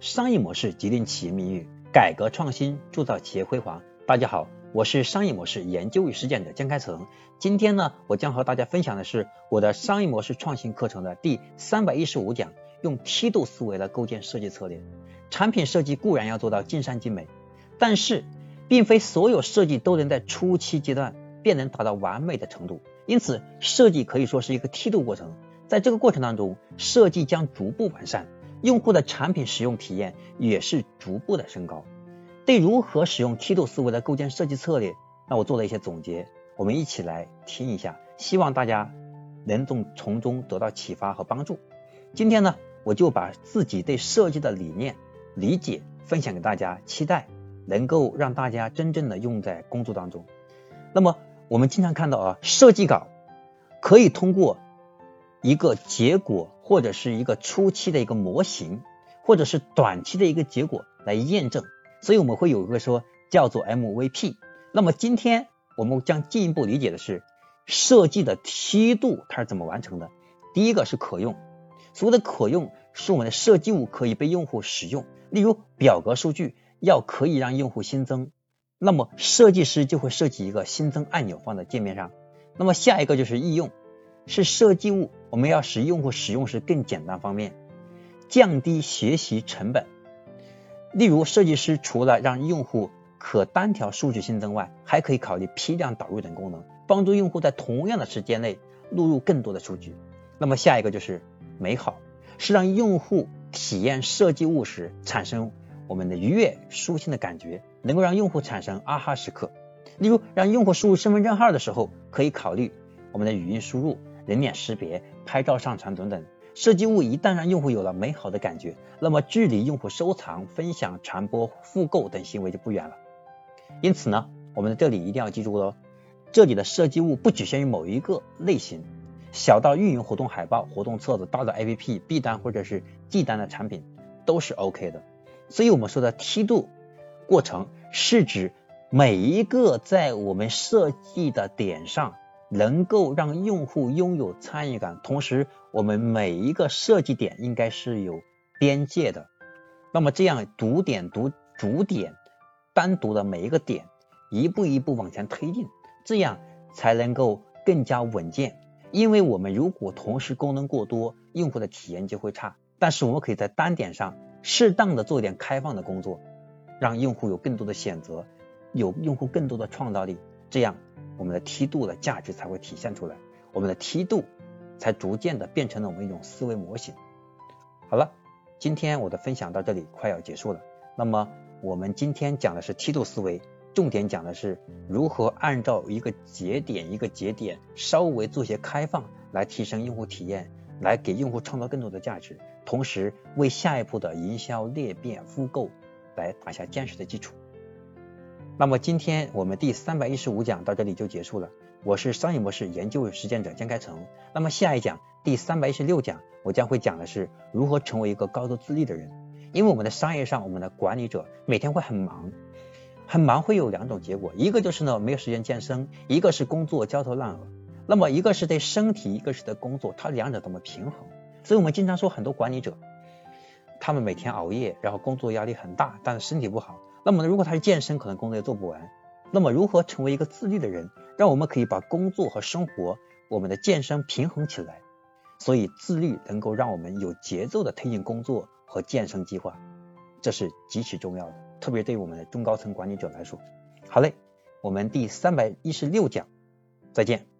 商业模式决定企业命运，改革创新铸造企业辉煌。大家好，我是商业模式研究与实践者江开成。今天呢，我将和大家分享的是我的商业模式创新课程的第三百一十五讲，用梯度思维来构建设计策略。产品设计固然要做到尽善尽美，但是并非所有设计都能在初期阶段便能达到完美的程度。因此，设计可以说是一个梯度过程。在这个过程当中，设计将逐步完善，用户的产品使用体验也是逐步的升高。对如何使用梯度思维来构建设计策略，那我做了一些总结，我们一起来听一下，希望大家能从从中得到启发和帮助。今天呢，我就把自己对设计的理念理解分享给大家，期待能够让大家真正的用在工作当中。那么我们经常看到啊，设计稿可以通过。一个结果或者是一个初期的一个模型，或者是短期的一个结果来验证，所以我们会有一个说叫做 MVP。那么今天我们将进一步理解的是设计的梯度它是怎么完成的。第一个是可用，所谓的可用是我们的设计物可以被用户使用，例如表格数据要可以让用户新增，那么设计师就会设计一个新增按钮放在界面上。那么下一个就是易用。是设计物，我们要使用户使用时更简单方便，降低学习成本。例如，设计师除了让用户可单条数据新增外，还可以考虑批量导入等功能，帮助用户在同样的时间内录入更多的数据。那么下一个就是美好，是让用户体验设计物时产生我们的愉悦、舒心的感觉，能够让用户产生啊哈时刻。例如，让用户输入身份证号的时候，可以考虑我们的语音输入。人脸识别、拍照上传等等，设计物一旦让用户有了美好的感觉，那么距离用户收藏、分享、传播、复购等行为就不远了。因此呢，我们在这里一定要记住喽，这里的设计物不局限于某一个类型，小到运营活动海报、活动册子，大到 APP、B 单或者是 G 单的产品都是 OK 的。所以我们说的梯度过程是指每一个在我们设计的点上。能够让用户拥有参与感，同时我们每一个设计点应该是有边界的。那么这样独点、独主点、单独的每一个点，一步一步往前推进，这样才能够更加稳健。因为我们如果同时功能过多，用户的体验就会差。但是我们可以在单点上适当的做一点开放的工作，让用户有更多的选择，有用户更多的创造力，这样。我们的梯度的价值才会体现出来，我们的梯度才逐渐的变成了我们一种思维模型。好了，今天我的分享到这里快要结束了。那么我们今天讲的是梯度思维，重点讲的是如何按照一个节点一个节点稍微做些开放，来提升用户体验，来给用户创造更多的价值，同时为下一步的营销裂变复购来打下坚实的基础。那么今天我们第三百一十五讲到这里就结束了。我是商业模式研究实践者江开成。那么下一讲第三百一十六讲，我将会讲的是如何成为一个高度自律的人。因为我们的商业上，我们的管理者每天会很忙，很忙会有两种结果，一个就是呢没有时间健身，一个是工作焦头烂额。那么一个是对身体，一个是对工作，它两者怎么平衡？所以我们经常说很多管理者，他们每天熬夜，然后工作压力很大，但是身体不好。那么呢，如果他是健身，可能工作也做不完。那么，如何成为一个自律的人，让我们可以把工作和生活、我们的健身平衡起来？所以，自律能够让我们有节奏的推进工作和健身计划，这是极其重要的，特别对我们的中高层管理者来说。好嘞，我们第三百一十六讲，再见。